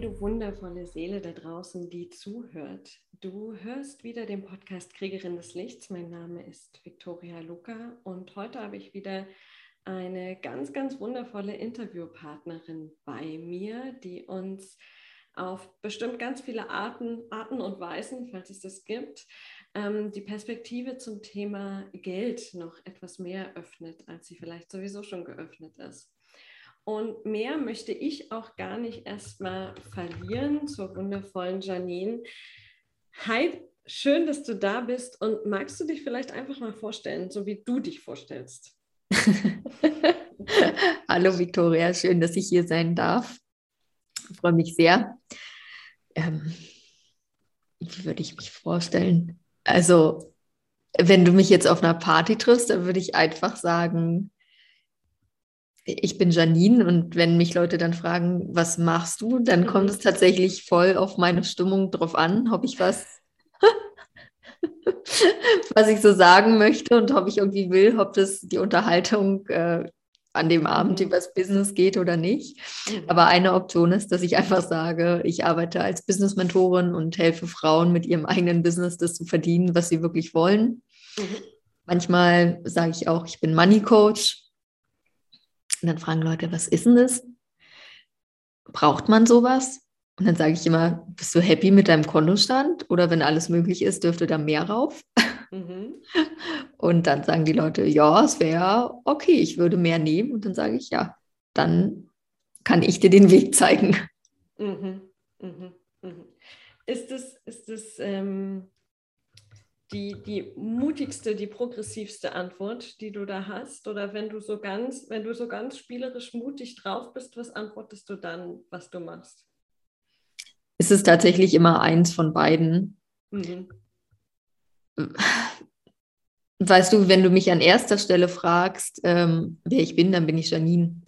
Du wundervolle Seele da draußen, die zuhört. Du hörst wieder den Podcast Kriegerin des Lichts. Mein Name ist Viktoria Luca und heute habe ich wieder eine ganz, ganz wundervolle Interviewpartnerin bei mir, die uns auf bestimmt ganz viele Arten, Arten und Weisen, falls es das gibt, ähm, die Perspektive zum Thema Geld noch etwas mehr öffnet, als sie vielleicht sowieso schon geöffnet ist. Und mehr möchte ich auch gar nicht erstmal verlieren zur wundervollen Janine. Hi, schön, dass du da bist. Und magst du dich vielleicht einfach mal vorstellen, so wie du dich vorstellst? Hallo Victoria, schön, dass ich hier sein darf. Ich freue mich sehr. Ähm, wie würde ich mich vorstellen? Also, wenn du mich jetzt auf einer Party triffst, dann würde ich einfach sagen, ich bin Janine und wenn mich Leute dann fragen, was machst du, dann kommt mhm. es tatsächlich voll auf meine Stimmung drauf an, ob ich was, was ich so sagen möchte und ob ich irgendwie will, ob das die Unterhaltung äh, an dem Abend mhm. übers Business geht oder nicht. Mhm. Aber eine Option ist, dass ich einfach sage, ich arbeite als Business-Mentorin und helfe Frauen mit ihrem eigenen Business das zu verdienen, was sie wirklich wollen. Manchmal sage ich auch, ich bin Money Coach und dann fragen Leute, was ist denn das? Braucht man sowas? Und dann sage ich immer, bist du happy mit deinem Kontostand? Oder wenn alles möglich ist, dürfte da mehr rauf? Mhm. Und dann sagen die Leute, ja, es wäre okay, ich würde mehr nehmen. Und dann sage ich, ja, dann kann ich dir den Weg zeigen. Mhm. Mhm. mhm. Ist es, ist es ähm, die, die mutigste, die progressivste Antwort, die du da hast? Oder wenn du so ganz, wenn du so ganz spielerisch mutig drauf bist, was antwortest du dann, was du machst? Es ist tatsächlich immer eins von beiden. Mhm. Weißt du, wenn du mich an erster Stelle fragst, ähm, wer ich bin, dann bin ich Janine.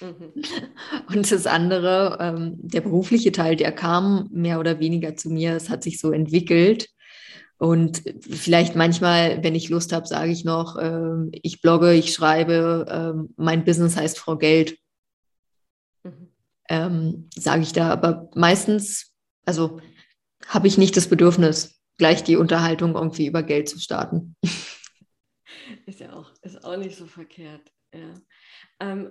Mhm. Und das andere, ähm, der berufliche Teil, der kam mehr oder weniger zu mir. Es hat sich so entwickelt. Und vielleicht manchmal, wenn ich Lust habe, sage ich noch, äh, ich blogge, ich schreibe, äh, mein Business heißt Frau Geld. Mhm. Ähm, sage ich da, aber meistens, also habe ich nicht das Bedürfnis, gleich die Unterhaltung irgendwie über Geld zu starten. Ist ja auch, ist auch nicht so verkehrt. Ja. Ähm,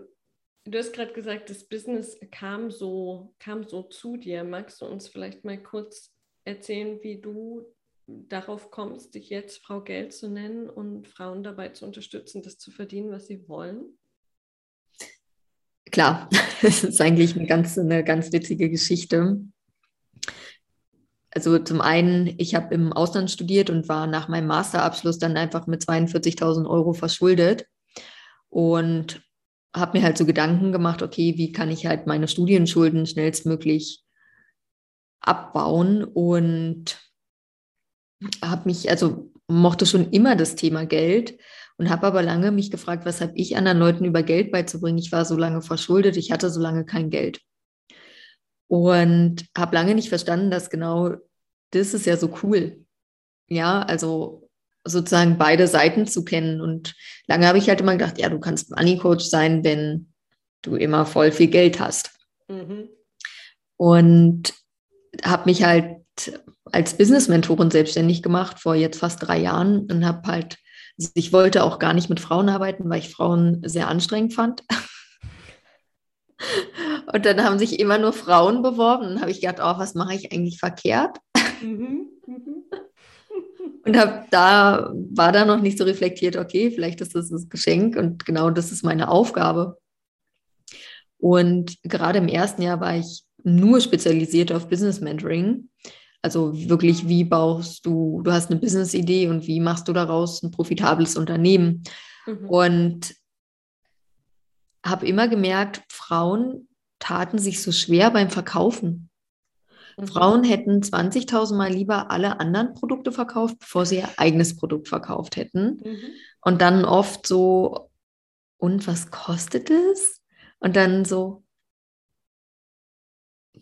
du hast gerade gesagt, das Business kam so, kam so zu dir. Magst du uns vielleicht mal kurz erzählen, wie du darauf kommst, dich jetzt Frau Geld zu nennen und Frauen dabei zu unterstützen, das zu verdienen, was sie wollen? Klar, das ist eigentlich eine ganz, eine ganz witzige Geschichte. Also zum einen, ich habe im Ausland studiert und war nach meinem Masterabschluss dann einfach mit 42.000 Euro verschuldet und habe mir halt so Gedanken gemacht, okay, wie kann ich halt meine Studienschulden schnellstmöglich abbauen und habe mich, also mochte schon immer das Thema Geld und habe aber lange mich gefragt, was habe ich anderen Leuten über Geld beizubringen? Ich war so lange verschuldet, ich hatte so lange kein Geld. Und habe lange nicht verstanden, dass genau das ist ja so cool. Ja, also sozusagen beide Seiten zu kennen. Und lange habe ich halt immer gedacht, ja, du kannst Money Coach sein, wenn du immer voll viel Geld hast. Mhm. Und habe mich halt als Business-Mentorin selbstständig gemacht vor jetzt fast drei Jahren und habe halt, ich wollte auch gar nicht mit Frauen arbeiten, weil ich Frauen sehr anstrengend fand. Und dann haben sich immer nur Frauen beworben. Und habe ich gedacht, oh, was mache ich eigentlich verkehrt? Mhm, mhm. Und hab da war da noch nicht so reflektiert, okay, vielleicht ist das das Geschenk und genau das ist meine Aufgabe. Und gerade im ersten Jahr war ich nur spezialisiert auf Business Mentoring also wirklich, wie baust du, du hast eine Business-Idee und wie machst du daraus ein profitables Unternehmen? Mhm. Und habe immer gemerkt, Frauen taten sich so schwer beim Verkaufen. Mhm. Frauen hätten 20.000 Mal lieber alle anderen Produkte verkauft, bevor sie ihr eigenes Produkt verkauft hätten. Mhm. Und dann oft so, und was kostet es? Und dann so,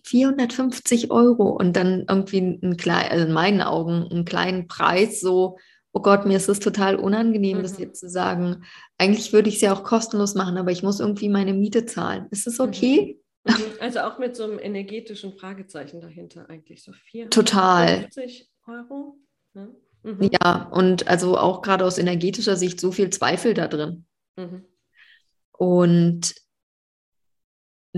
450 Euro und dann irgendwie ein klein, also in meinen Augen einen kleinen Preis, so, oh Gott, mir ist es total unangenehm, mhm. das jetzt zu sagen. Eigentlich würde ich es ja auch kostenlos machen, aber ich muss irgendwie meine Miete zahlen. Ist das okay? Mhm. Also auch mit so einem energetischen Fragezeichen dahinter eigentlich so 450 Euro. Ne? Mhm. Ja, und also auch gerade aus energetischer Sicht so viel Zweifel da drin. Mhm. Und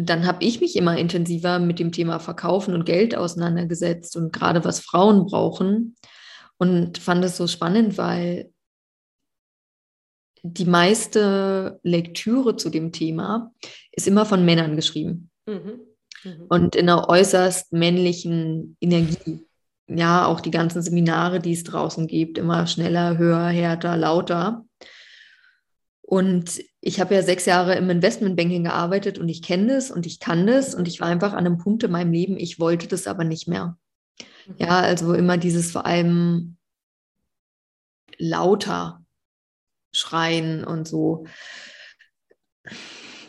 dann habe ich mich immer intensiver mit dem Thema Verkaufen und Geld auseinandergesetzt und gerade was Frauen brauchen und fand es so spannend, weil die meiste Lektüre zu dem Thema ist immer von Männern geschrieben. Mhm. Mhm. Und in einer äußerst männlichen Energie. Ja, auch die ganzen Seminare, die es draußen gibt, immer schneller, höher, härter, lauter. Und ich habe ja sechs Jahre im Investmentbanking gearbeitet und ich kenne das und ich kann das und ich war einfach an einem Punkt in meinem Leben, ich wollte das aber nicht mehr. Mhm. Ja, also immer dieses vor allem lauter schreien und so.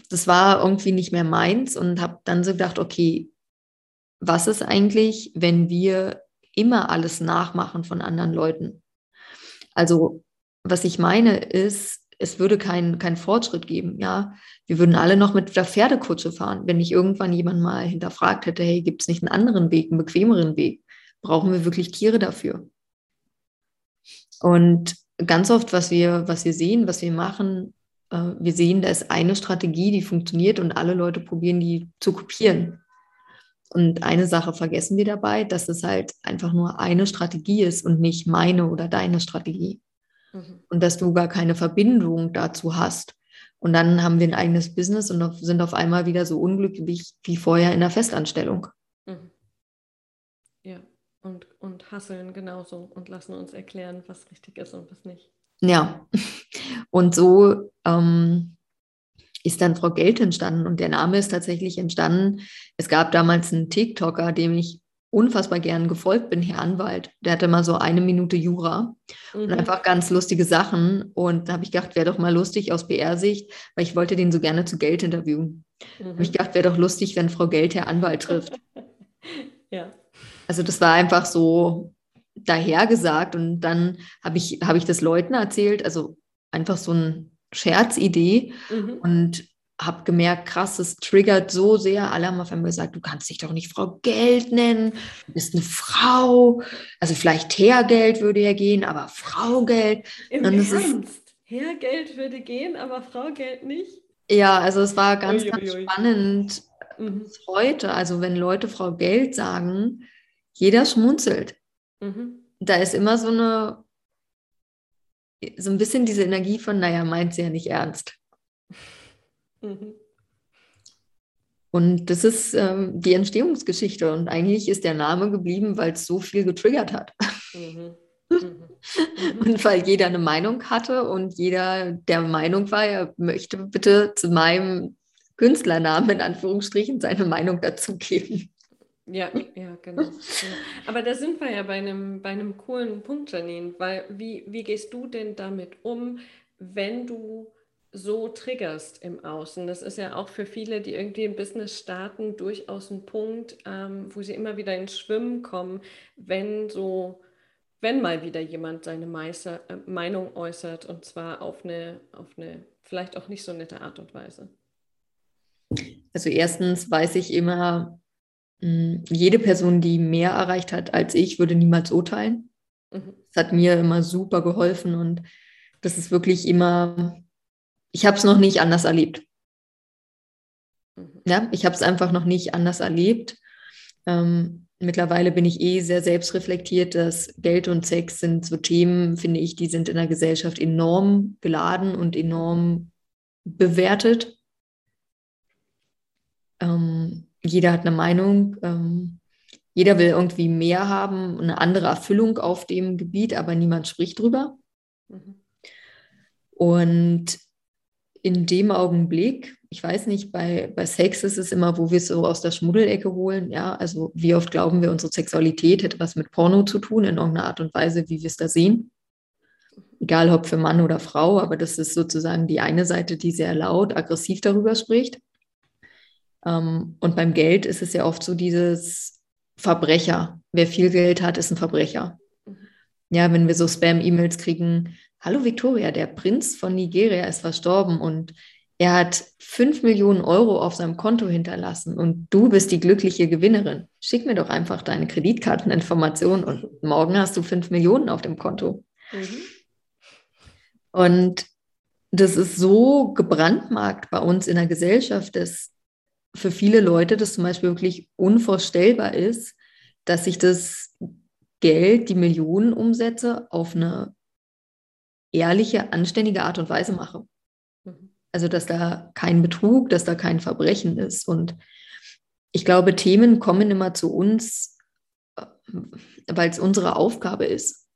Das war irgendwie nicht mehr meins und habe dann so gedacht, okay, was ist eigentlich, wenn wir immer alles nachmachen von anderen Leuten? Also, was ich meine ist, es würde keinen kein Fortschritt geben, ja. Wir würden alle noch mit der Pferdekutsche fahren. Wenn ich irgendwann jemand mal hinterfragt hätte, hey, gibt es nicht einen anderen Weg, einen bequemeren Weg? Brauchen wir wirklich Tiere dafür? Und ganz oft, was wir, was wir sehen, was wir machen, äh, wir sehen, da ist eine Strategie, die funktioniert und alle Leute probieren, die zu kopieren. Und eine Sache vergessen wir dabei, dass es halt einfach nur eine Strategie ist und nicht meine oder deine Strategie. Mhm. Und dass du gar keine Verbindung dazu hast. Und dann haben wir ein eigenes Business und sind auf einmal wieder so unglücklich wie vorher in der Festanstellung. Mhm. Ja und, und hasseln genauso und lassen uns erklären, was richtig ist und was nicht. Ja, und so ähm, ist dann Frau Geld entstanden und der Name ist tatsächlich entstanden. Es gab damals einen TikToker, dem ich unfassbar gern gefolgt bin, Herr Anwalt. Der hatte mal so eine Minute Jura mhm. und einfach ganz lustige Sachen. Und da habe ich gedacht, wäre doch mal lustig aus PR-Sicht, weil ich wollte den so gerne zu Geld interviewen. Mhm. Habe ich gedacht, wäre doch lustig, wenn Frau Geld Herr Anwalt trifft. ja. Also das war einfach so dahergesagt und dann habe ich, hab ich das Leuten erzählt, also einfach so eine Scherzidee mhm. und habe gemerkt, krass, es triggert so sehr. Alle haben auf einmal gesagt, du kannst dich doch nicht Frau Geld nennen, du bist eine Frau. Also vielleicht Herrgeld würde ja gehen, aber Frau Geld. Im Ernst? Ist, Herrgeld würde gehen, aber Frau Geld nicht? Ja, also es war ganz, ui, ganz ui. spannend mhm. heute. Also wenn Leute Frau Geld sagen, jeder schmunzelt. Mhm. Da ist immer so eine, so ein bisschen diese Energie von, naja, meint sie ja nicht ernst. Mhm. Und das ist ähm, die Entstehungsgeschichte. Und eigentlich ist der Name geblieben, weil es so viel getriggert hat. Mhm. Mhm. Und weil jeder eine Meinung hatte und jeder der Meinung war, er möchte bitte zu meinem Künstlernamen in Anführungsstrichen seine Meinung dazugeben. Ja, ja, genau. Aber da sind wir ja bei einem, bei einem coolen Punkt, Janine, weil wie, wie gehst du denn damit um, wenn du so triggerst im Außen? Das ist ja auch für viele, die irgendwie ein Business starten, durchaus ein Punkt, ähm, wo sie immer wieder ins Schwimmen kommen, wenn so, wenn mal wieder jemand seine Meister, äh, Meinung äußert und zwar auf eine, auf eine vielleicht auch nicht so nette Art und Weise. Also erstens weiß ich immer, Mm, jede Person, die mehr erreicht hat als ich, würde niemals urteilen. Mhm. Das hat mir immer super geholfen und das ist wirklich immer, ich habe es noch nicht anders erlebt. Mhm. Ja, ich habe es einfach noch nicht anders erlebt. Ähm, mittlerweile bin ich eh sehr selbstreflektiert, dass Geld und Sex sind so Themen, finde ich, die sind in der Gesellschaft enorm geladen und enorm bewertet. Ähm, jeder hat eine Meinung. Ähm, jeder will irgendwie mehr haben, eine andere Erfüllung auf dem Gebiet, aber niemand spricht drüber. Mhm. Und in dem Augenblick, ich weiß nicht, bei, bei Sex ist es immer, wo wir es so aus der Schmuddelecke holen. Ja, also wie oft glauben wir, unsere Sexualität hätte was mit Porno zu tun, in irgendeiner Art und Weise, wie wir es da sehen. Egal ob für Mann oder Frau, aber das ist sozusagen die eine Seite, die sehr laut, aggressiv darüber spricht. Ähm, und beim Geld ist es ja oft so dieses Verbrecher. Wer viel Geld hat, ist ein Verbrecher. Mhm. Ja, wenn wir so Spam-E-Mails kriegen, hallo Victoria, der Prinz von Nigeria ist verstorben und er hat 5 Millionen Euro auf seinem Konto hinterlassen und du bist die glückliche Gewinnerin. Schick mir doch einfach deine Kreditkarteninformation und morgen hast du 5 Millionen auf dem Konto. Mhm. Und das ist so gebrandmarkt bei uns in der Gesellschaft, dass für viele Leute das zum Beispiel wirklich unvorstellbar ist, dass sich das Geld, die Millionenumsätze auf eine ehrliche, anständige Art und Weise mache. Mhm. Also, dass da kein Betrug, dass da kein Verbrechen ist. Und ich glaube, Themen kommen immer zu uns, äh, weil es unsere Aufgabe ist.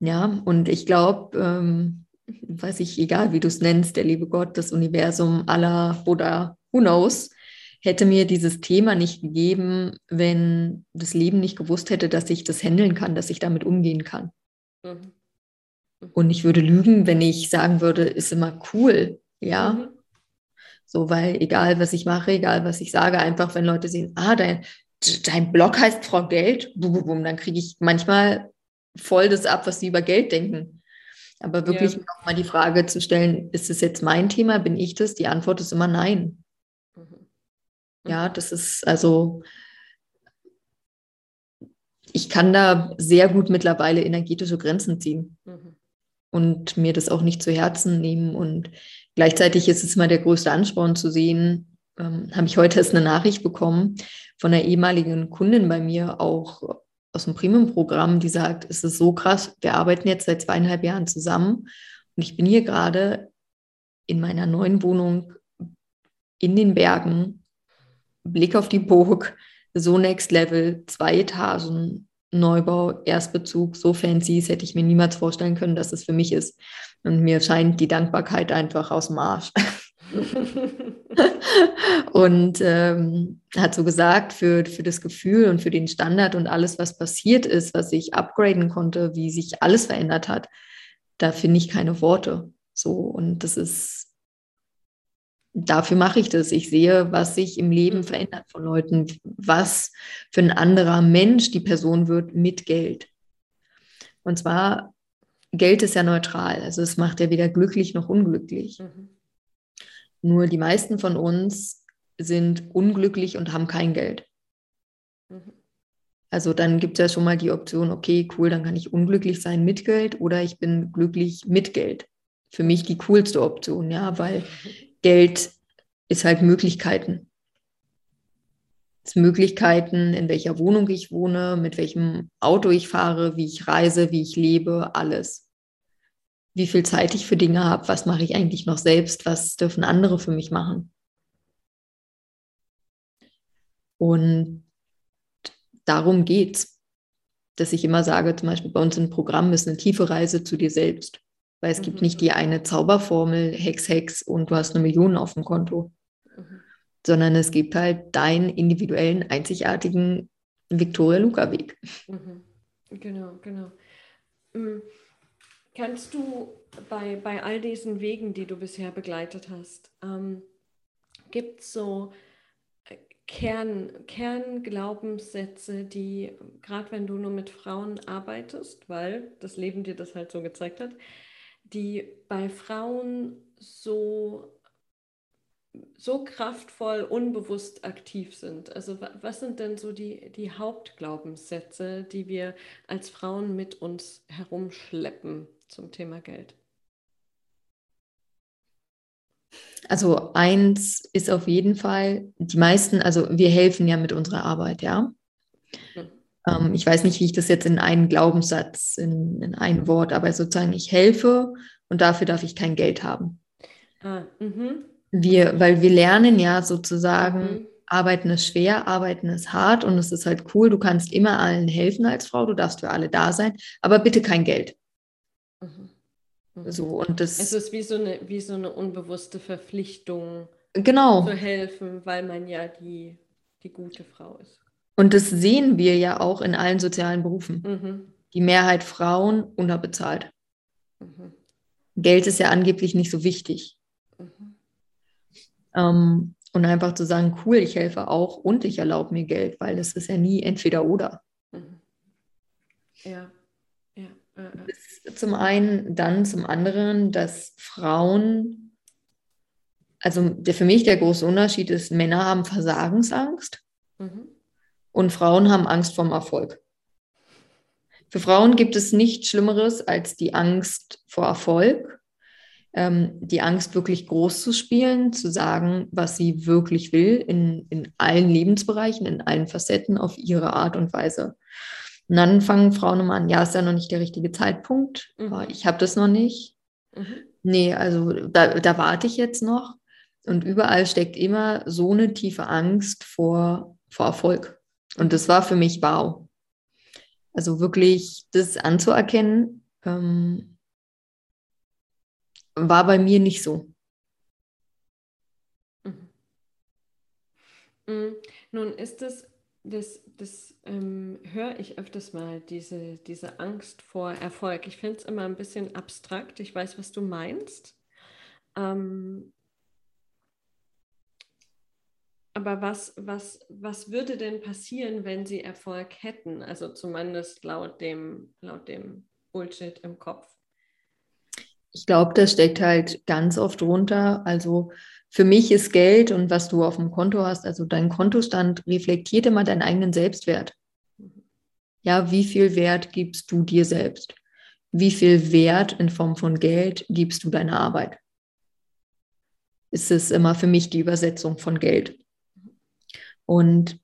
Ja, und ich glaube, ähm, weiß ich, egal wie du es nennst, der liebe Gott, das Universum, Allah, Buddha, who knows, hätte mir dieses Thema nicht gegeben, wenn das Leben nicht gewusst hätte, dass ich das handeln kann, dass ich damit umgehen kann. Mhm. Und ich würde lügen, wenn ich sagen würde, ist immer cool, ja. Mhm. So, weil egal, was ich mache, egal, was ich sage, einfach, wenn Leute sehen, ah, dein, dein Blog heißt Frau Geld, bum, bum, bum, dann kriege ich manchmal voll das ab, was sie über Geld denken. Aber wirklich ja. nochmal die Frage zu stellen, ist es jetzt mein Thema, bin ich das? Die Antwort ist immer nein. Mhm. Ja, das ist also, ich kann da sehr gut mittlerweile energetische Grenzen ziehen. Mhm und mir das auch nicht zu Herzen nehmen. Und gleichzeitig ist es mal der größte Ansporn zu sehen, ähm, habe ich heute erst eine Nachricht bekommen von einer ehemaligen Kundin bei mir, auch aus dem Premium-Programm, die sagt, es ist so krass, wir arbeiten jetzt seit zweieinhalb Jahren zusammen und ich bin hier gerade in meiner neuen Wohnung in den Bergen, Blick auf die Burg, so next level, zwei Etagen, Neubau, Erstbezug so fancy ist, hätte ich mir niemals vorstellen können, dass es für mich ist. Und mir scheint die Dankbarkeit einfach aus dem Arsch. und ähm, hat so gesagt, für, für das Gefühl und für den Standard und alles, was passiert ist, was ich upgraden konnte, wie sich alles verändert hat, da finde ich keine Worte. So, und das ist dafür mache ich das. Ich sehe, was sich im Leben mhm. verändert von Leuten, was für ein anderer Mensch die Person wird mit Geld. Und zwar, Geld ist ja neutral, also es macht ja weder glücklich noch unglücklich. Mhm. Nur die meisten von uns sind unglücklich und haben kein Geld. Mhm. Also dann gibt es ja schon mal die Option, okay, cool, dann kann ich unglücklich sein mit Geld oder ich bin glücklich mit Geld. Für mich die coolste Option, ja, weil Geld ist halt Möglichkeiten. Es Möglichkeiten, in welcher Wohnung ich wohne, mit welchem Auto ich fahre, wie ich reise, wie ich lebe, alles. Wie viel Zeit ich für Dinge habe, was mache ich eigentlich noch selbst, was dürfen andere für mich machen. Und darum geht es, dass ich immer sage, zum Beispiel bei uns im Programm ist eine tiefe Reise zu dir selbst. Weil es mhm. gibt nicht die eine Zauberformel, Hex, Hex und du hast eine Million auf dem Konto. Mhm. Sondern es gibt halt deinen individuellen, einzigartigen Victoria Luca-Weg. Mhm. Genau, genau. Mhm. Kannst du bei, bei all diesen Wegen, die du bisher begleitet hast, ähm, gibt es so äh, Kern, Kernglaubenssätze, die, gerade wenn du nur mit Frauen arbeitest, weil das Leben dir das halt so gezeigt hat, die bei Frauen so, so kraftvoll, unbewusst aktiv sind. Also was sind denn so die, die Hauptglaubenssätze, die wir als Frauen mit uns herumschleppen zum Thema Geld? Also eins ist auf jeden Fall, die meisten, also wir helfen ja mit unserer Arbeit, ja. Hm. Ähm, ich weiß nicht, wie ich das jetzt in einen Glaubenssatz, in, in ein Wort, aber sozusagen, ich helfe und dafür darf ich kein Geld haben. Ah, mhm. wir, weil wir lernen ja sozusagen, mhm. Arbeiten ist schwer, Arbeiten ist hart und es ist halt cool, du kannst immer allen helfen als Frau, du darfst für alle da sein, aber bitte kein Geld. Mhm. mhm. So, und das es ist wie so, eine, wie so eine unbewusste Verpflichtung genau. zu helfen, weil man ja die, die gute Frau ist. Und das sehen wir ja auch in allen sozialen Berufen. Mhm. Die Mehrheit Frauen unterbezahlt. Mhm. Geld ist ja angeblich nicht so wichtig. Mhm. Ähm, und einfach zu sagen, cool, ich helfe auch und ich erlaube mir Geld, weil es ist ja nie entweder oder. Mhm. Ja. ja. Äh, zum einen, dann zum anderen, dass Frauen also der, für mich der große Unterschied ist, Männer haben Versagensangst mhm. Und Frauen haben Angst vorm Erfolg. Für Frauen gibt es nichts Schlimmeres als die Angst vor Erfolg, ähm, die Angst wirklich groß zu spielen, zu sagen, was sie wirklich will in, in allen Lebensbereichen, in allen Facetten auf ihre Art und Weise. Und dann fangen Frauen immer an, ja, ist ja noch nicht der richtige Zeitpunkt, mhm. ich habe das noch nicht. Mhm. Nee, also da, da warte ich jetzt noch. Und überall steckt immer so eine tiefe Angst vor, vor Erfolg. Und das war für mich wow. Also wirklich das anzuerkennen, ähm, war bei mir nicht so. Mhm. Mhm. Nun ist es, das, das ähm, höre ich öfters mal, diese, diese Angst vor Erfolg. Ich finde es immer ein bisschen abstrakt. Ich weiß, was du meinst. Ähm, aber was, was, was würde denn passieren, wenn sie Erfolg hätten? Also zumindest laut dem, laut dem Bullshit im Kopf. Ich glaube, das steckt halt ganz oft runter. Also für mich ist Geld und was du auf dem Konto hast, also dein Kontostand reflektiert immer deinen eigenen Selbstwert. Ja, wie viel Wert gibst du dir selbst? Wie viel Wert in Form von Geld gibst du deiner Arbeit? Ist es immer für mich die Übersetzung von Geld. Und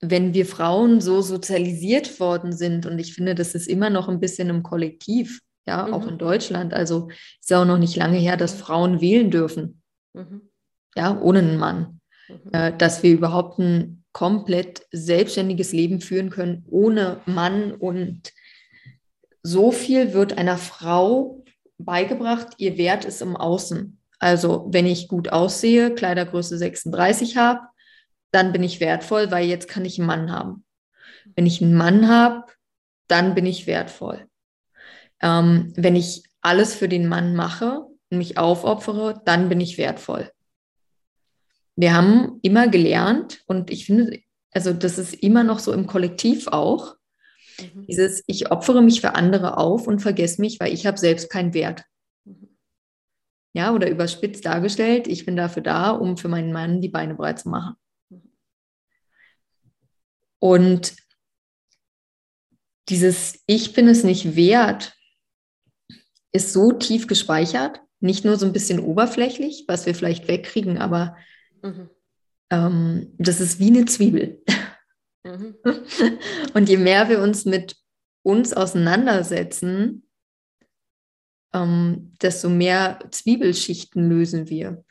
wenn wir Frauen so sozialisiert worden sind, und ich finde, das ist immer noch ein bisschen im Kollektiv, ja, mhm. auch in Deutschland, also ist ja auch noch nicht lange her, dass Frauen wählen dürfen, mhm. ja, ohne einen Mann, mhm. äh, dass wir überhaupt ein komplett selbstständiges Leben führen können, ohne Mann und so viel wird einer Frau beigebracht, ihr Wert ist im Außen. Also wenn ich gut aussehe, Kleidergröße 36 habe, dann bin ich wertvoll, weil jetzt kann ich einen Mann haben. Wenn ich einen Mann habe, dann bin ich wertvoll. Ähm, wenn ich alles für den Mann mache und mich aufopfere, dann bin ich wertvoll. Wir haben immer gelernt und ich finde, also das ist immer noch so im Kollektiv auch, mhm. dieses, ich opfere mich für andere auf und vergesse mich, weil ich habe selbst keinen Wert. Ja, oder überspitzt dargestellt, ich bin dafür da, um für meinen Mann die Beine breit zu machen. Und dieses Ich bin es nicht wert ist so tief gespeichert, nicht nur so ein bisschen oberflächlich, was wir vielleicht wegkriegen, aber mhm. ähm, das ist wie eine Zwiebel. Mhm. Und je mehr wir uns mit uns auseinandersetzen, ähm, desto mehr Zwiebelschichten lösen wir.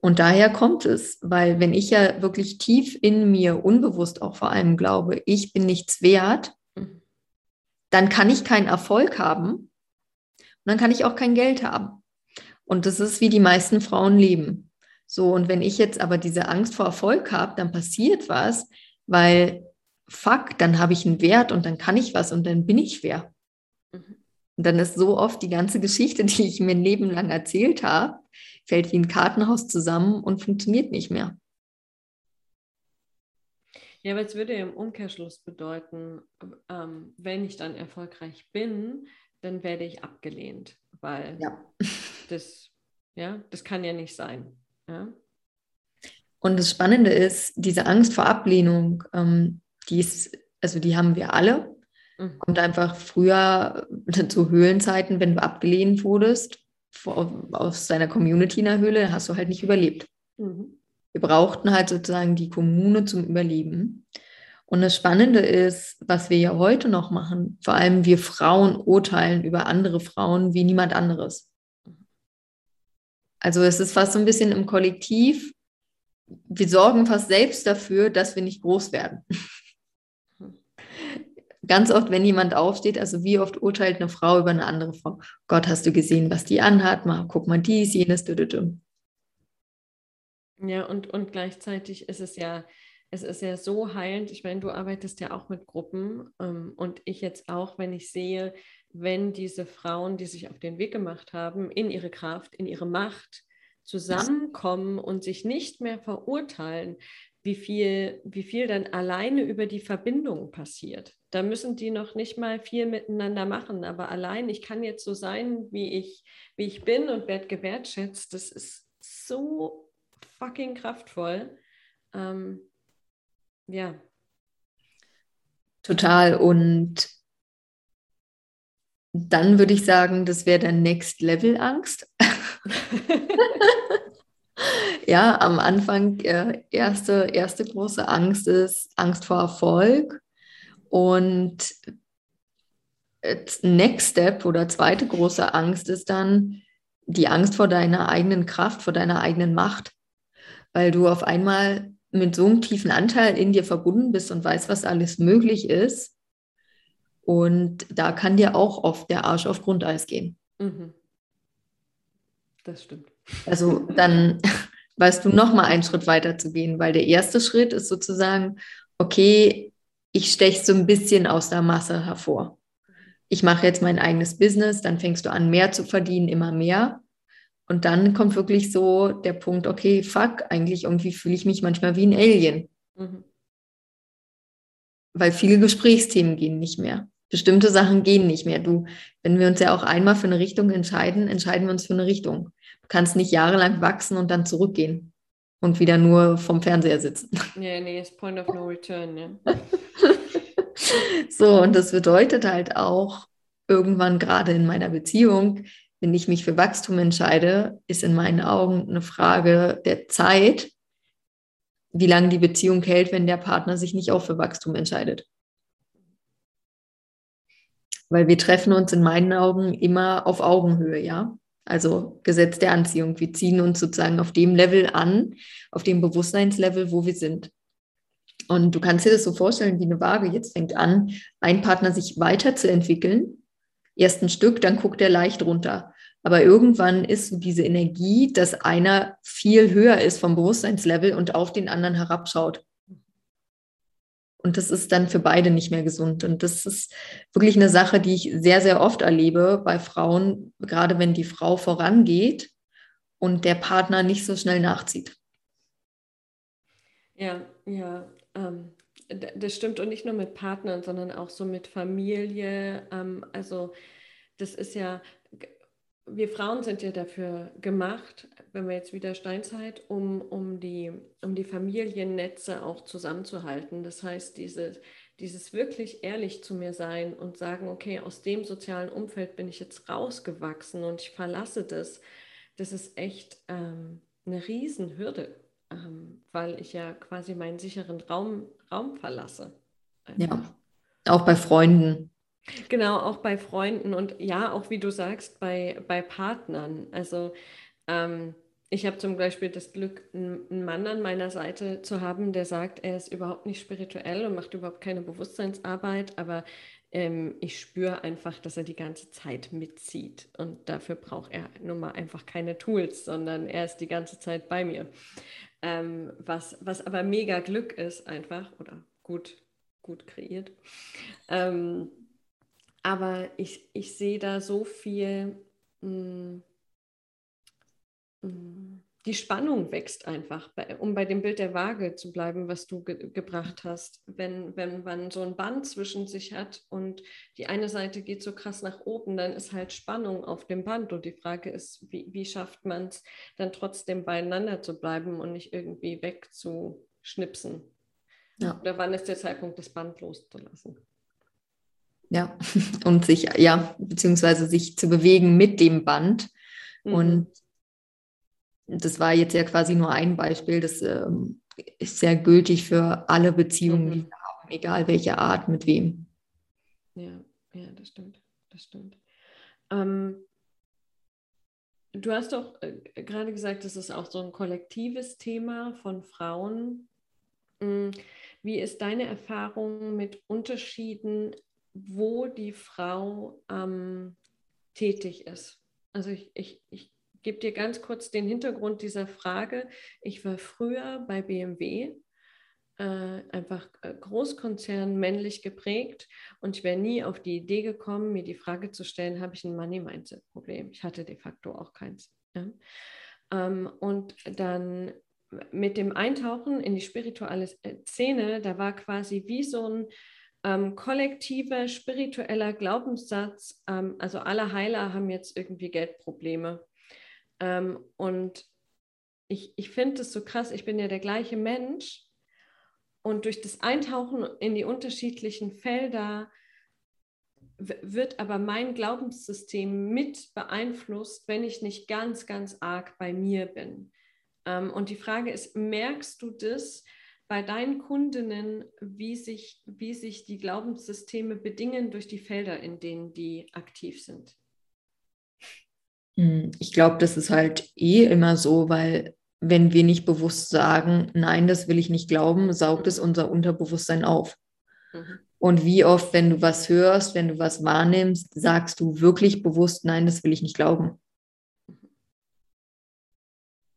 Und daher kommt es, weil wenn ich ja wirklich tief in mir, unbewusst auch vor allem glaube, ich bin nichts wert, dann kann ich keinen Erfolg haben und dann kann ich auch kein Geld haben. Und das ist, wie die meisten Frauen leben. So, und wenn ich jetzt aber diese Angst vor Erfolg habe, dann passiert was, weil fuck, dann habe ich einen Wert und dann kann ich was und dann bin ich wer. Mhm. Und dann ist so oft die ganze Geschichte, die ich mir ein Leben lang erzählt habe, fällt wie ein Kartenhaus zusammen und funktioniert nicht mehr. Ja, aber es würde ja im Umkehrschluss bedeuten, ähm, wenn ich dann erfolgreich bin, dann werde ich abgelehnt, weil ja. das, ja, das kann ja nicht sein. Ja? Und das Spannende ist, diese Angst vor Ablehnung, ähm, die ist, also die haben wir alle. Mhm. Kommt einfach früher zu Höhlenzeiten, wenn du abgelehnt wurdest aus deiner Community in der Höhle, hast du halt nicht überlebt. Mhm. Wir brauchten halt sozusagen die Kommune zum Überleben. Und das Spannende ist, was wir ja heute noch machen, vor allem wir Frauen urteilen über andere Frauen wie niemand anderes. Also es ist fast so ein bisschen im Kollektiv, wir sorgen fast selbst dafür, dass wir nicht groß werden ganz oft, wenn jemand aufsteht, also wie oft urteilt eine Frau über eine andere Frau? Gott, hast du gesehen, was die anhat? Mal, guck mal, dies, jenes, dü, dü, dü. Ja, und, und gleichzeitig ist es ja, es ist ja so heilend. Ich meine, du arbeitest ja auch mit Gruppen ähm, und ich jetzt auch, wenn ich sehe, wenn diese Frauen, die sich auf den Weg gemacht haben, in ihre Kraft, in ihre Macht zusammenkommen und sich nicht mehr verurteilen, wie viel, wie viel dann alleine über die Verbindung passiert. Da müssen die noch nicht mal viel miteinander machen, aber allein, ich kann jetzt so sein, wie ich, wie ich bin und werde gewertschätzt, das ist so fucking kraftvoll. Ähm, ja. Total. Und dann würde ich sagen, das wäre dann Next Level Angst. ja, am Anfang äh, erste, erste große Angst ist Angst vor Erfolg. Und Next Step oder zweite große Angst ist dann die Angst vor deiner eigenen Kraft, vor deiner eigenen Macht, weil du auf einmal mit so einem tiefen Anteil in dir verbunden bist und weißt, was alles möglich ist. Und da kann dir auch oft der Arsch auf Grundeis gehen. Mhm. Das stimmt. Also dann weißt du noch mal einen Schritt weiter zu gehen, weil der erste Schritt ist sozusagen, okay, ich steche so ein bisschen aus der Masse hervor. Ich mache jetzt mein eigenes Business, dann fängst du an, mehr zu verdienen, immer mehr. Und dann kommt wirklich so der Punkt, okay, fuck, eigentlich irgendwie fühle ich mich manchmal wie ein Alien. Mhm. Weil viele Gesprächsthemen gehen nicht mehr. Bestimmte Sachen gehen nicht mehr. Du, wenn wir uns ja auch einmal für eine Richtung entscheiden, entscheiden wir uns für eine Richtung. Du kannst nicht jahrelang wachsen und dann zurückgehen und wieder nur vom Fernseher sitzen. Ja, nee, ist Point of No Return, ja. so, und das bedeutet halt auch irgendwann gerade in meiner Beziehung, wenn ich mich für Wachstum entscheide, ist in meinen Augen eine Frage der Zeit, wie lange die Beziehung hält, wenn der Partner sich nicht auch für Wachstum entscheidet. Weil wir treffen uns in meinen Augen immer auf Augenhöhe, ja. Also Gesetz der Anziehung. Wir ziehen uns sozusagen auf dem Level an, auf dem Bewusstseinslevel, wo wir sind. Und du kannst dir das so vorstellen wie eine Waage. Jetzt fängt an, ein Partner sich weiterzuentwickeln. Erst ein Stück, dann guckt er leicht runter. Aber irgendwann ist so diese Energie, dass einer viel höher ist vom Bewusstseinslevel und auf den anderen herabschaut. Und das ist dann für beide nicht mehr gesund. Und das ist wirklich eine Sache, die ich sehr, sehr oft erlebe bei Frauen, gerade wenn die Frau vorangeht und der Partner nicht so schnell nachzieht. Ja, ja, ähm, das stimmt. Und nicht nur mit Partnern, sondern auch so mit Familie. Ähm, also das ist ja, wir Frauen sind ja dafür gemacht, wenn wir jetzt wieder Steinzeit, um, um, die, um die Familiennetze auch zusammenzuhalten. Das heißt, diese, dieses wirklich ehrlich zu mir sein und sagen, okay, aus dem sozialen Umfeld bin ich jetzt rausgewachsen und ich verlasse das, das ist echt ähm, eine Riesenhürde, ähm, weil ich ja quasi meinen sicheren Raum, Raum verlasse. Ja, auch bei Freunden. Genau, auch bei Freunden und ja, auch wie du sagst, bei, bei Partnern. Also ähm, ich habe zum Beispiel das Glück, einen Mann an meiner Seite zu haben, der sagt, er ist überhaupt nicht spirituell und macht überhaupt keine Bewusstseinsarbeit, aber ähm, ich spüre einfach, dass er die ganze Zeit mitzieht. Und dafür braucht er nun mal einfach keine Tools, sondern er ist die ganze Zeit bei mir. Ähm, was, was aber mega Glück ist einfach oder gut, gut kreiert. Ähm, aber ich, ich sehe da so viel, mh, mm, mh, mm, die Spannung wächst einfach, bei, um bei dem Bild der Waage zu bleiben, was du ge gebracht hast. Wenn, wenn man so ein Band zwischen sich hat und die eine Seite geht so krass nach oben, dann ist halt Spannung auf dem Band. Und die Frage ist, wie, wie schafft man es dann trotzdem beieinander zu bleiben und nicht irgendwie wegzuschnipsen? Ja. Oder wann ist der Zeitpunkt, das Band loszulassen? Ja, und sich, ja, beziehungsweise sich zu bewegen mit dem Band. Mhm. Und das war jetzt ja quasi nur ein Beispiel. Das ähm, ist sehr gültig für alle Beziehungen, mhm. die wir haben, egal welche Art, mit wem. Ja, ja, das stimmt. Das stimmt. Ähm, du hast doch äh, gerade gesagt, das ist auch so ein kollektives Thema von Frauen. Mhm. Wie ist deine Erfahrung mit Unterschieden wo die Frau ähm, tätig ist. Also ich, ich, ich gebe dir ganz kurz den Hintergrund dieser Frage. Ich war früher bei BMW, äh, einfach äh, Großkonzern männlich geprägt und ich wäre nie auf die Idee gekommen, mir die Frage zu stellen, habe ich ein Money-Mindset-Problem? Ich hatte de facto auch keins. Ja? Ähm, und dann mit dem Eintauchen in die spirituelle Szene, da war quasi wie so ein ähm, kollektiver spiritueller Glaubenssatz, ähm, also alle Heiler haben jetzt irgendwie Geldprobleme. Ähm, und ich, ich finde es so krass, ich bin ja der gleiche Mensch und durch das Eintauchen in die unterschiedlichen Felder wird aber mein Glaubenssystem mit beeinflusst, wenn ich nicht ganz, ganz arg bei mir bin. Ähm, und die Frage ist, merkst du das, bei deinen Kundinnen, wie sich, wie sich die Glaubenssysteme bedingen durch die Felder, in denen die aktiv sind? Hm, ich glaube, das ist halt eh immer so, weil wenn wir nicht bewusst sagen, nein, das will ich nicht glauben, saugt es unser Unterbewusstsein auf. Mhm. Und wie oft, wenn du was hörst, wenn du was wahrnimmst, sagst du wirklich bewusst, nein, das will ich nicht glauben.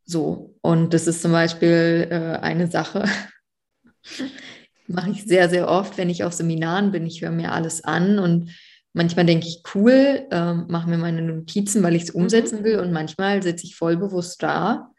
So, und das ist zum Beispiel äh, eine Sache, mache ich sehr, sehr oft, wenn ich auf Seminaren bin. Ich höre mir alles an und manchmal denke ich, cool, äh, mache mir meine Notizen, weil ich es mhm. umsetzen will. Und manchmal sitze ich voll bewusst da.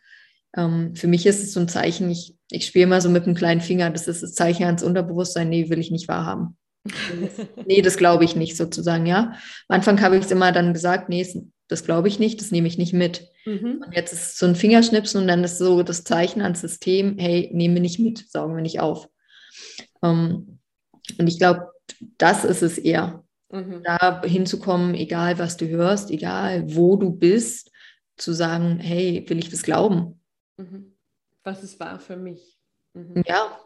Ähm, für mich ist es so ein Zeichen, ich, ich spiele mal so mit dem kleinen Finger, das ist das Zeichen ans Unterbewusstsein, nee, will ich nicht wahrhaben. nee, das glaube ich nicht sozusagen, ja. Am Anfang habe ich es immer dann gesagt, nee, das glaube ich nicht, das nehme ich nicht mit. Mhm. Und jetzt ist so ein Fingerschnipsen und dann ist so das Zeichen ans System, hey, nehmen wir nicht mit, saugen wir nicht auf. Ähm, und ich glaube, das ist es eher, mhm. da hinzukommen, egal was du hörst, egal wo du bist, zu sagen, hey, will ich das glauben? Mhm. Was es war für mich. Mhm. Ja,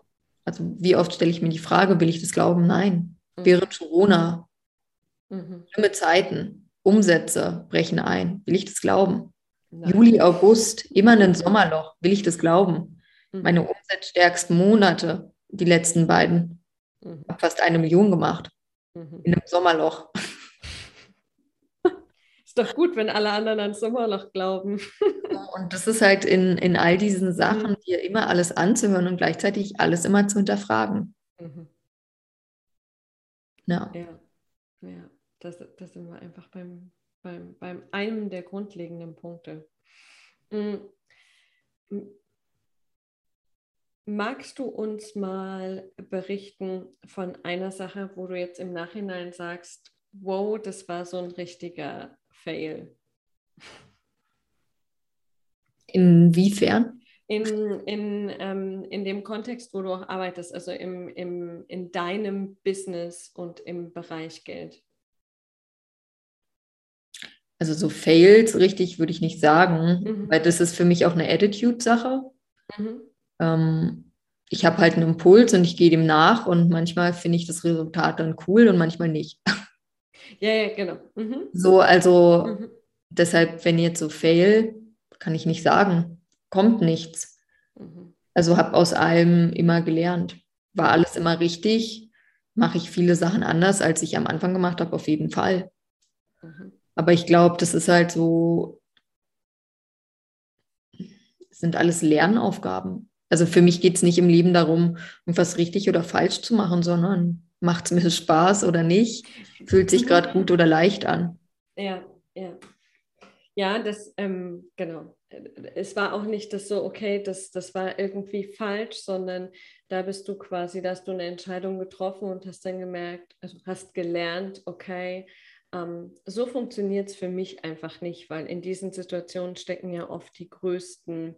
also wie oft stelle ich mir die Frage, will ich das glauben? Nein. Mhm. Während Corona, mhm. schlimme Zeiten, Umsätze brechen ein. Will ich das glauben? Nein. Juli, August, immer ein Sommerloch. Will ich das glauben? Mhm. Meine umsatzstärksten Monate, die letzten beiden, mhm. habe fast eine Million gemacht. Mhm. In einem Sommerloch. Ist doch gut, wenn alle anderen ans Sommerloch glauben. und das ist halt in, in all diesen Sachen, mhm. dir immer alles anzuhören und gleichzeitig alles immer zu hinterfragen. Mhm. Ja. ja. Ja das, das sind wir einfach beim, beim, beim einem der grundlegenden Punkte. Mm. Magst du uns mal berichten von einer Sache, wo du jetzt im Nachhinein sagst, wow, das war so ein richtiger Fail? Inwiefern? In, in, ähm, in dem Kontext, wo du auch arbeitest, also im, im, in deinem Business und im Bereich Geld. Also so Fails richtig würde ich nicht sagen, mhm. weil das ist für mich auch eine Attitude-Sache. Mhm. Ähm, ich habe halt einen Impuls und ich gehe dem nach und manchmal finde ich das Resultat dann cool und manchmal nicht. Ja, ja, genau. Mhm. So, also mhm. deshalb, wenn jetzt so Fail, kann ich nicht sagen, kommt nichts. Mhm. Also habe aus allem immer gelernt. War alles immer richtig? Mache ich viele Sachen anders, als ich am Anfang gemacht habe? Auf jeden Fall. Mhm. Aber ich glaube, das ist halt so, sind alles Lernaufgaben. Also für mich geht es nicht im Leben darum, irgendwas richtig oder falsch zu machen, sondern macht es mir Spaß oder nicht? Fühlt sich gerade gut oder leicht an? Ja, ja. Ja, das, ähm, genau. Es war auch nicht das so, okay, das, das war irgendwie falsch, sondern da bist du quasi, da hast du eine Entscheidung getroffen und hast dann gemerkt, also hast gelernt, okay, ähm, so funktioniert es für mich einfach nicht, weil in diesen Situationen stecken ja oft die größten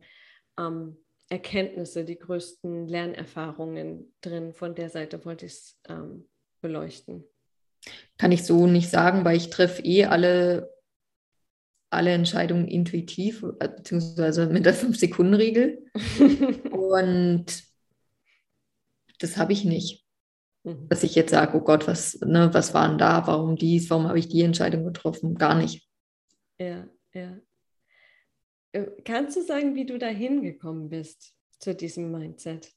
ähm, Erkenntnisse, die größten Lernerfahrungen drin. Von der Seite wollte ich es ähm, beleuchten. Kann ich so nicht sagen, weil ich treffe eh alle, alle Entscheidungen intuitiv, äh, beziehungsweise mit der 5-Sekunden-Regel. Und das habe ich nicht. Mhm. Dass ich jetzt sage, oh Gott, was, ne, was war denn da, warum dies, warum habe ich die Entscheidung getroffen? Gar nicht. Ja, ja. Äh, kannst du sagen, wie du da hingekommen bist zu diesem Mindset?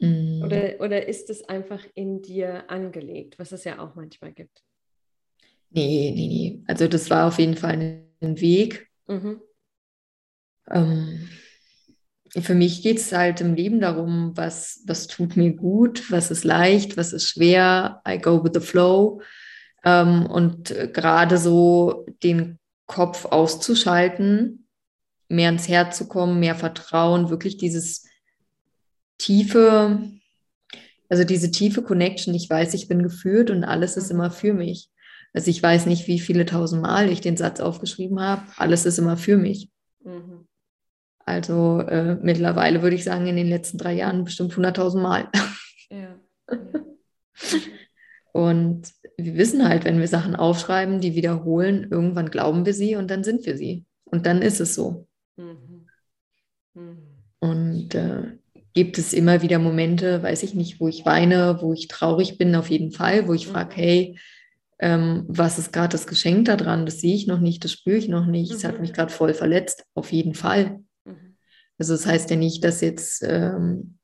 Mm. Oder, oder ist es einfach in dir angelegt, was es ja auch manchmal gibt? Nee, nee, nee. Also das war auf jeden Fall ein Weg. Mhm. Ähm, für mich geht es halt im Leben darum, was, was tut mir gut, was ist leicht, was ist schwer. I go with the flow. Ähm, und gerade so den Kopf auszuschalten mehr ins Herz zu kommen, mehr Vertrauen, wirklich dieses tiefe, also diese tiefe Connection. Ich weiß, ich bin geführt und alles ist mhm. immer für mich. Also ich weiß nicht, wie viele tausend Mal ich den Satz aufgeschrieben habe. Alles ist immer für mich. Mhm. Also äh, mittlerweile würde ich sagen, in den letzten drei Jahren bestimmt 100.000 Mal. Ja. und wir wissen halt, wenn wir Sachen aufschreiben, die wiederholen, irgendwann glauben wir sie und dann sind wir sie. Und dann ist es so. Mhm. Mhm. Und äh, gibt es immer wieder Momente, weiß ich nicht, wo ich weine, wo ich traurig bin, auf jeden Fall, wo ich mhm. frage, hey, ähm, was ist gerade das Geschenk daran? Das sehe ich noch nicht, das spüre ich noch nicht. Es mhm. hat mich gerade voll verletzt, auf jeden Fall. Mhm. Also das heißt ja nicht, dass jetzt, ähm,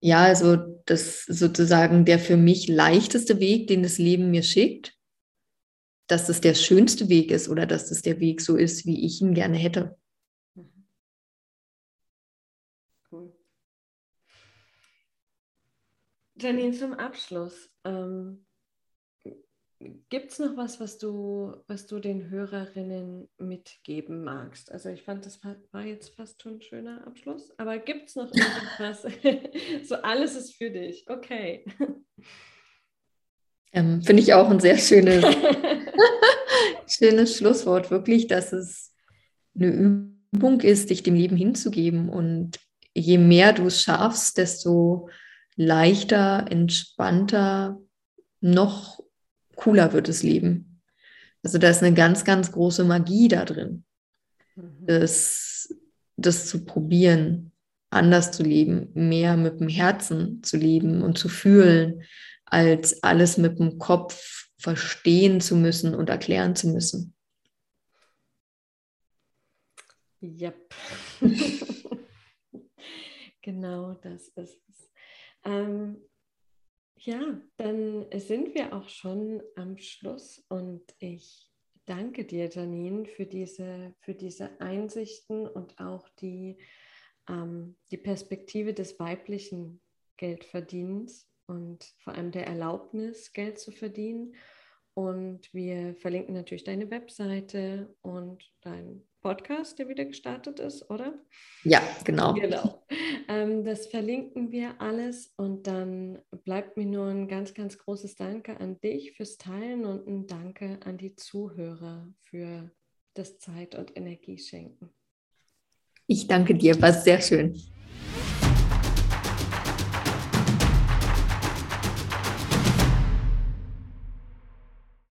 ja, also das sozusagen der für mich leichteste Weg, den das Leben mir schickt, dass das der schönste Weg ist oder dass das der Weg so ist, wie ich ihn gerne hätte. Janine, zum Abschluss. Ähm, Gibt es noch was, was du, was du den Hörerinnen mitgeben magst? Also ich fand, das war jetzt fast schon ein schöner Abschluss, aber gibt es noch irgendwas? so alles ist für dich, okay. Ähm, Finde ich auch ein sehr schönes, schönes Schlusswort, wirklich, dass es eine Übung ist, dich dem Leben hinzugeben. Und je mehr du es schaffst, desto leichter, entspannter, noch cooler wird das Leben. Also da ist eine ganz, ganz große Magie da drin, mhm. das, das zu probieren, anders zu leben, mehr mit dem Herzen zu leben und zu fühlen, als alles mit dem Kopf verstehen zu müssen und erklären zu müssen. Yep. genau das ist ähm, ja, dann sind wir auch schon am Schluss und ich danke dir, Janine, für diese, für diese Einsichten und auch die, ähm, die Perspektive des weiblichen Geldverdienens und vor allem der Erlaubnis, Geld zu verdienen. Und wir verlinken natürlich deine Webseite und dein Podcast, der wieder gestartet ist, oder? Ja, genau. Genau. Ähm, das verlinken wir alles und dann bleibt mir nur ein ganz, ganz großes Danke an dich fürs Teilen und ein Danke an die Zuhörer für das Zeit und Energie schenken. Ich danke dir, war sehr schön.